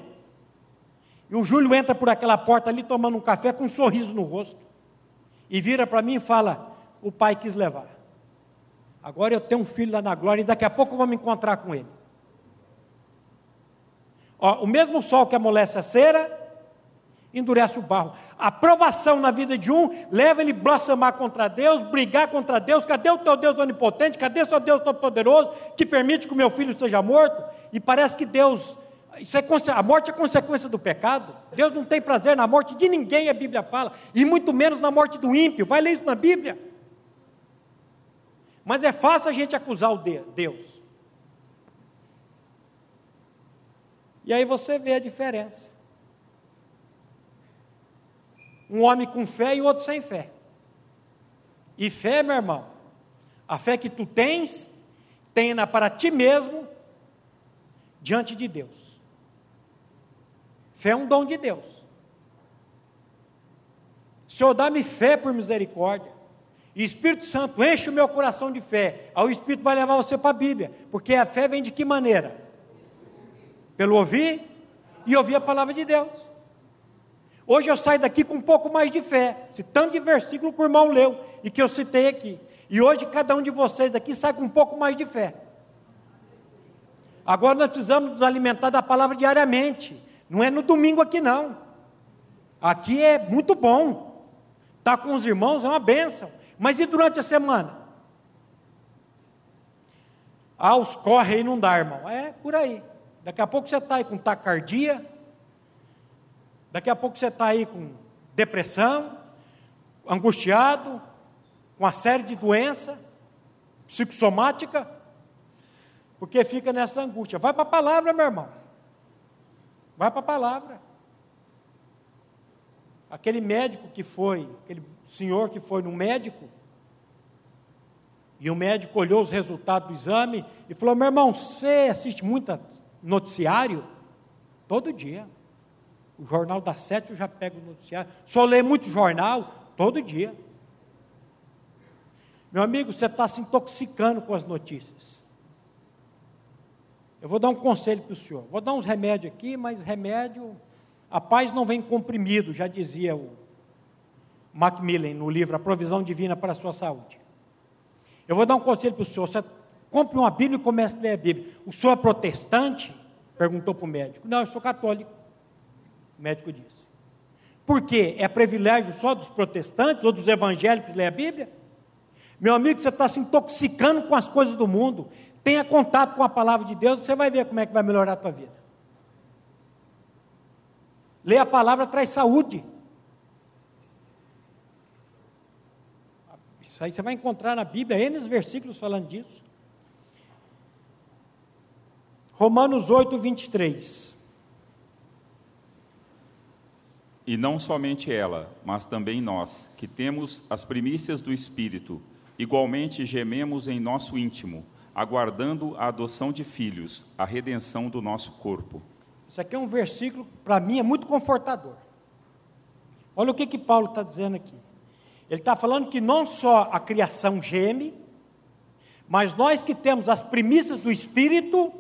E o Júlio entra por aquela porta ali, tomando um café com um sorriso no rosto. E vira para mim e fala: o pai quis levar. Agora eu tenho um filho lá na glória e daqui a pouco eu vou me encontrar com ele. Ó, o mesmo sol que amolece a cera, endurece o barro. A provação na vida de um leva ele a blasfemar contra Deus, brigar contra Deus. Cadê o teu Deus onipotente? Cadê o seu Deus todo-poderoso que permite que o meu filho seja morto? E parece que Deus. Isso é, a morte é consequência do pecado. Deus não tem prazer na morte de ninguém, a Bíblia fala, e muito menos na morte do ímpio. Vai ler isso na Bíblia. Mas é fácil a gente acusar o Deus. E aí você vê a diferença. Um homem com fé e outro sem fé. E fé, meu irmão, a fé que tu tens, tenha para ti mesmo diante de Deus. Fé é um dom de Deus. Senhor, dá-me fé por misericórdia. Espírito Santo, enche o meu coração de fé. Aí o Espírito vai levar você para a Bíblia. Porque a fé vem de que maneira? Pelo ouvir e ouvir a palavra de Deus. Hoje eu saio daqui com um pouco mais de fé, esse tanto de versículo que o irmão leu e que eu citei aqui. E hoje cada um de vocês aqui sai com um pouco mais de fé. Agora nós precisamos nos alimentar da palavra diariamente. Não é no domingo aqui não. Aqui é muito bom. Estar tá com os irmãos é uma bênção. Mas e durante a semana? Ah, os corre aí não dá, irmão. É por aí. Daqui a pouco você está aí com tacardia, Daqui a pouco você está aí com depressão, angustiado, com uma série de doença psicossomática, porque fica nessa angústia. Vai para a palavra, meu irmão. Vai para a palavra. Aquele médico que foi, aquele senhor que foi no médico, e o médico olhou os resultados do exame e falou: Meu irmão, você assiste muito noticiário? Todo dia. O jornal das sete eu já pego o noticiário. Só lê muito jornal todo dia. Meu amigo, você está se intoxicando com as notícias. Eu vou dar um conselho para o senhor. Vou dar uns remédios aqui, mas remédio. A paz não vem comprimido, já dizia o Macmillan no livro A Provisão Divina para a Sua Saúde. Eu vou dar um conselho para o senhor. Você compre uma Bíblia e comece a ler a Bíblia. O senhor é protestante? Perguntou para o médico. Não, eu sou católico. O médico disse. Por quê? É privilégio só dos protestantes ou dos evangélicos ler a Bíblia? Meu amigo, você está se intoxicando com as coisas do mundo. Tenha contato com a palavra de Deus, você vai ver como é que vai melhorar a tua vida. Ler a palavra traz saúde. Isso aí você vai encontrar na Bíblia, N versículos falando disso. Romanos 8, 23. E não somente ela, mas também nós, que temos as primícias do Espírito, igualmente gememos em nosso íntimo, aguardando a adoção de filhos, a redenção do nosso corpo. Isso aqui é um versículo, para mim, é muito confortador. Olha o que, que Paulo está dizendo aqui. Ele está falando que não só a criação geme, mas nós que temos as primícias do Espírito,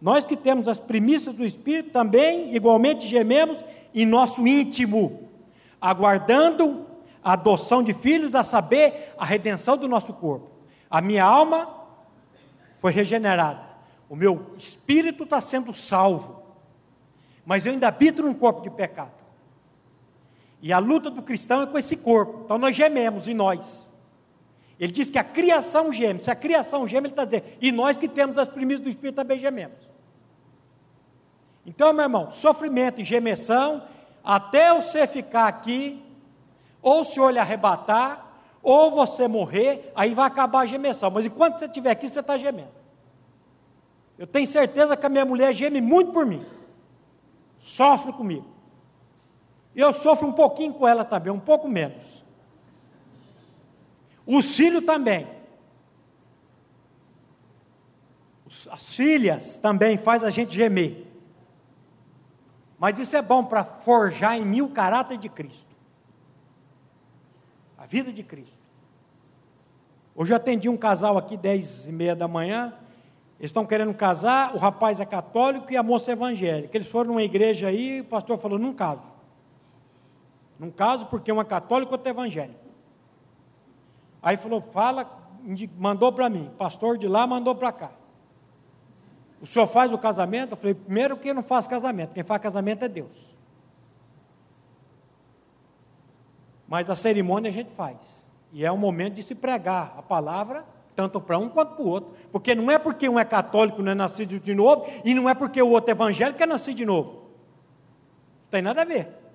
nós que temos as primícias do Espírito também, igualmente gememos em nosso íntimo, aguardando a adoção de filhos, a saber, a redenção do nosso corpo. A minha alma foi regenerada, o meu espírito está sendo salvo, mas eu ainda habito num corpo de pecado. E a luta do cristão é com esse corpo, então nós gememos em nós. Ele diz que a criação geme, se a criação geme, ele está dizendo, e nós que temos as primícias do Espírito também gememos. Então, meu irmão, sofrimento e gemessão, até você ficar aqui, ou o Senhor lhe arrebatar, ou você morrer, aí vai acabar a gemessão. Mas enquanto você estiver aqui, você está gemendo. Eu tenho certeza que a minha mulher geme muito por mim. Sofre comigo. Eu sofro um pouquinho com ela também, um pouco menos. Os filhos também. As filhas também faz a gente gemer. Mas isso é bom para forjar em mim o caráter de Cristo. A vida de Cristo. Hoje eu atendi um casal aqui, dez e meia da manhã. Eles estão querendo casar, o rapaz é católico e a moça é evangélica. Eles foram numa igreja aí, o pastor falou, num caso. Num caso, porque um é católico e outro é evangélico. Aí falou, fala, mandou para mim, pastor de lá mandou para cá. O senhor faz o casamento? Eu falei, primeiro que não faço casamento, quem faz casamento é Deus. Mas a cerimônia a gente faz. E é o momento de se pregar a palavra, tanto para um quanto para o outro. Porque não é porque um é católico, não é nascido de novo, e não é porque o outro é evangélico é nascido de novo. Não tem nada a ver.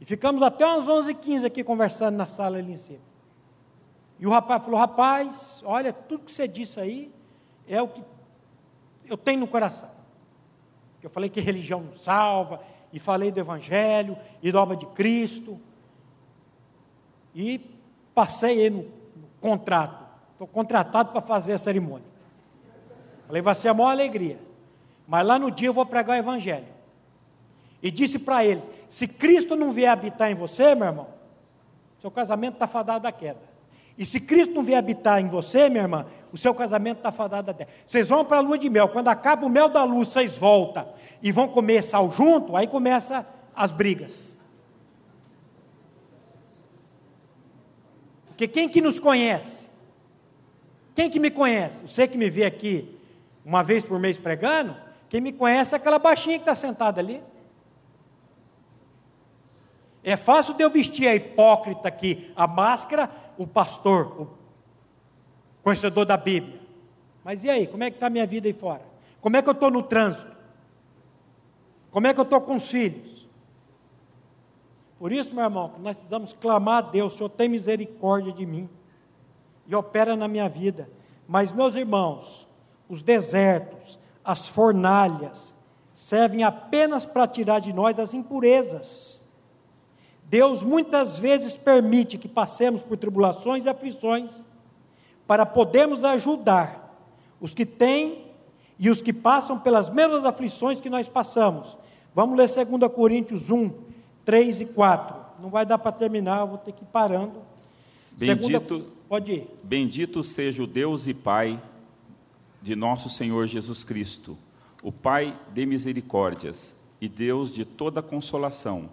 E ficamos até umas 11h15 aqui conversando na sala ali em cima. E o rapaz falou: Rapaz, olha, tudo que você disse aí é o que eu tenho no coração. Eu falei que religião não salva, e falei do Evangelho, e da obra de Cristo. E passei no, no contrato. Estou contratado para fazer a cerimônia. Falei, vai ser a maior alegria. Mas lá no dia eu vou pregar o Evangelho. E disse para eles: se Cristo não vier habitar em você, meu irmão, seu casamento está fadado da queda. E se Cristo não vier habitar em você, minha irmã, o seu casamento está fadado da queda. Vocês vão para a lua de mel, quando acaba o mel da luz, vocês voltam e vão comer sal junto, aí começa as brigas. Porque quem que nos conhece? Quem que me conhece? Você que me vê aqui uma vez por mês pregando, quem me conhece é aquela baixinha que está sentada ali. É fácil de eu vestir a hipócrita aqui, a máscara, o pastor, o conhecedor da Bíblia. Mas e aí, como é que está a minha vida aí fora? Como é que eu estou no trânsito? Como é que eu estou com os filhos? Por isso, meu irmão, nós precisamos clamar a Deus, Senhor, tem misericórdia de mim e opera na minha vida. Mas, meus irmãos, os desertos, as fornalhas, servem apenas para tirar de nós as impurezas. Deus muitas vezes permite que passemos por tribulações e aflições para podermos ajudar os que têm e os que passam pelas mesmas aflições que nós passamos. Vamos ler 2 Coríntios 1, 3 e 4. Não vai dar para terminar, vou ter que ir parando. Bendito, Segunda, pode ir. Bendito seja o Deus e Pai de nosso Senhor Jesus Cristo, o Pai de misericórdias e Deus de toda consolação.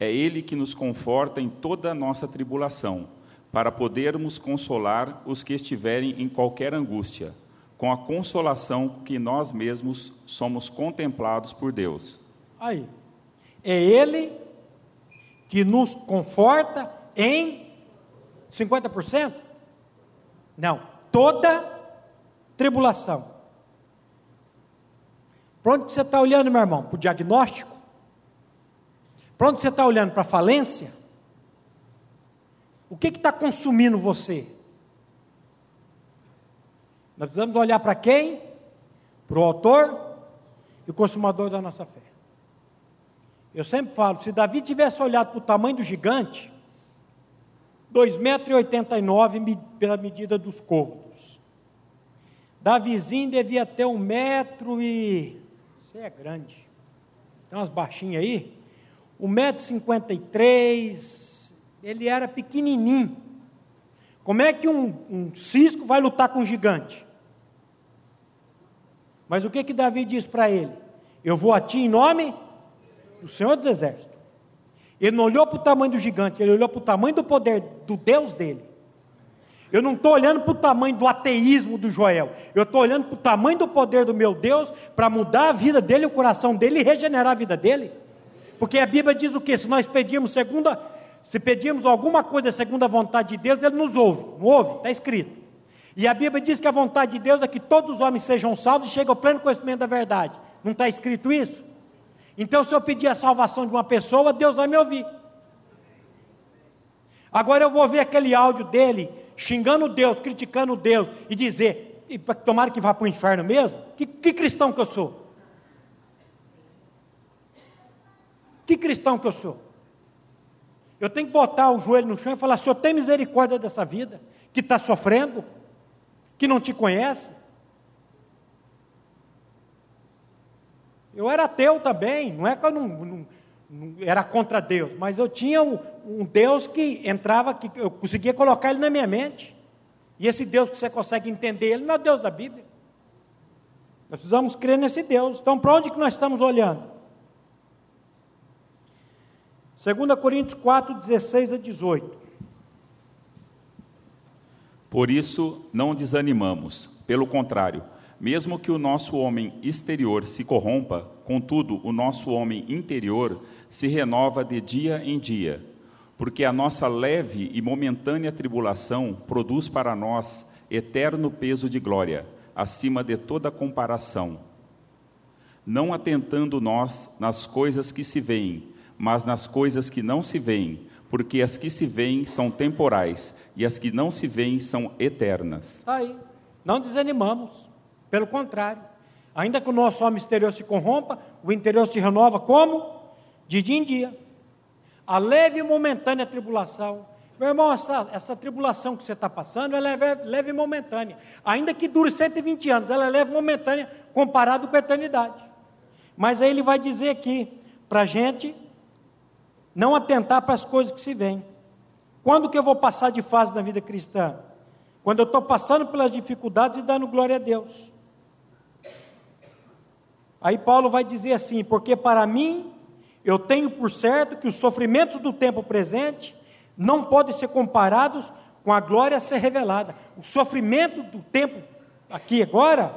É Ele que nos conforta em toda a nossa tribulação, para podermos consolar os que estiverem em qualquer angústia, com a consolação que nós mesmos somos contemplados por Deus. Aí, é Ele que nos conforta em 50%? Não, toda tribulação. Para onde você está olhando, meu irmão? Para o diagnóstico? Para onde você está olhando? Para a falência? O que está consumindo você? Nós precisamos olhar para quem? Para o autor e o consumador da nossa fé. Eu sempre falo, se Davi tivesse olhado para o tamanho do gigante, 2,89 metros pela medida dos côvados. Davizinho devia ter um metro e. Você é grande. Tem umas baixinhas aí. Um metro e cinquenta e três. Ele era pequenininho. Como é que um, um cisco vai lutar com um gigante? Mas o que que Davi diz para ele? Eu vou a ti em nome do Senhor dos Exércitos. Ele não olhou para o tamanho do gigante, ele olhou para o tamanho do poder do Deus dele. Eu não estou olhando para o tamanho do ateísmo do Joel. Eu estou olhando para o tamanho do poder do meu Deus para mudar a vida dele, o coração dele e regenerar a vida dele. Porque a Bíblia diz o que? Se nós pedimos segunda, se pedimos alguma coisa segundo a vontade de Deus, Ele nos ouve. Não ouve? Está escrito. E a Bíblia diz que a vontade de Deus é que todos os homens sejam salvos e cheguem ao pleno conhecimento da verdade. Não está escrito isso? Então, se eu pedir a salvação de uma pessoa, Deus vai me ouvir. Agora eu vou ver aquele áudio dele xingando Deus, criticando Deus e dizer, e tomara que vá para o inferno mesmo. Que, que cristão que eu sou? Que cristão que eu sou? Eu tenho que botar o joelho no chão e falar: Senhor, tem misericórdia dessa vida que está sofrendo, que não te conhece. Eu era ateu também, não é que eu não, não, não era contra Deus, mas eu tinha um, um, Deus que entrava, que eu conseguia colocar ele na minha mente. E esse Deus que você consegue entender, ele não é o Deus da Bíblia. Nós precisamos crer nesse Deus. Então, para onde que nós estamos olhando? 2 Coríntios 4, 16 a 18. Por isso, não desanimamos. Pelo contrário, mesmo que o nosso homem exterior se corrompa, contudo, o nosso homem interior se renova de dia em dia, porque a nossa leve e momentânea tribulação produz para nós eterno peso de glória, acima de toda comparação. Não atentando nós nas coisas que se veem, mas nas coisas que não se veem, porque as que se veem são temporais e as que não se veem são eternas. Tá aí, não desanimamos, pelo contrário, ainda que o nosso homem exterior se corrompa, o interior se renova como? de dia em dia. A leve e momentânea tribulação. Meu irmão, essa, essa tribulação que você está passando, ela é leve, leve e momentânea. Ainda que dure 120 anos, ela é leve e momentânea comparado com a eternidade. Mas aí ele vai dizer aqui, para a gente não atentar para as coisas que se veem. Quando que eu vou passar de fase na vida cristã? Quando eu estou passando pelas dificuldades e dando glória a Deus. Aí Paulo vai dizer assim: porque para mim eu tenho por certo que os sofrimentos do tempo presente não podem ser comparados com a glória a ser revelada. O sofrimento do tempo aqui agora,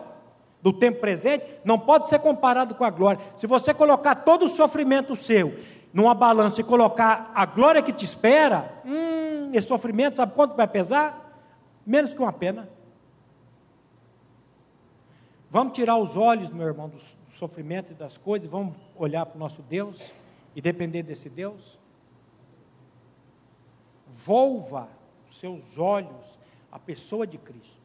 do tempo presente, não pode ser comparado com a glória. Se você colocar todo o sofrimento seu numa balança e colocar a glória que te espera, hum, esse sofrimento, sabe quanto vai pesar? Menos que uma pena. Vamos tirar os olhos, meu irmão, do sofrimento e das coisas, vamos olhar para o nosso Deus e depender desse Deus? Volva os seus olhos à pessoa de Cristo.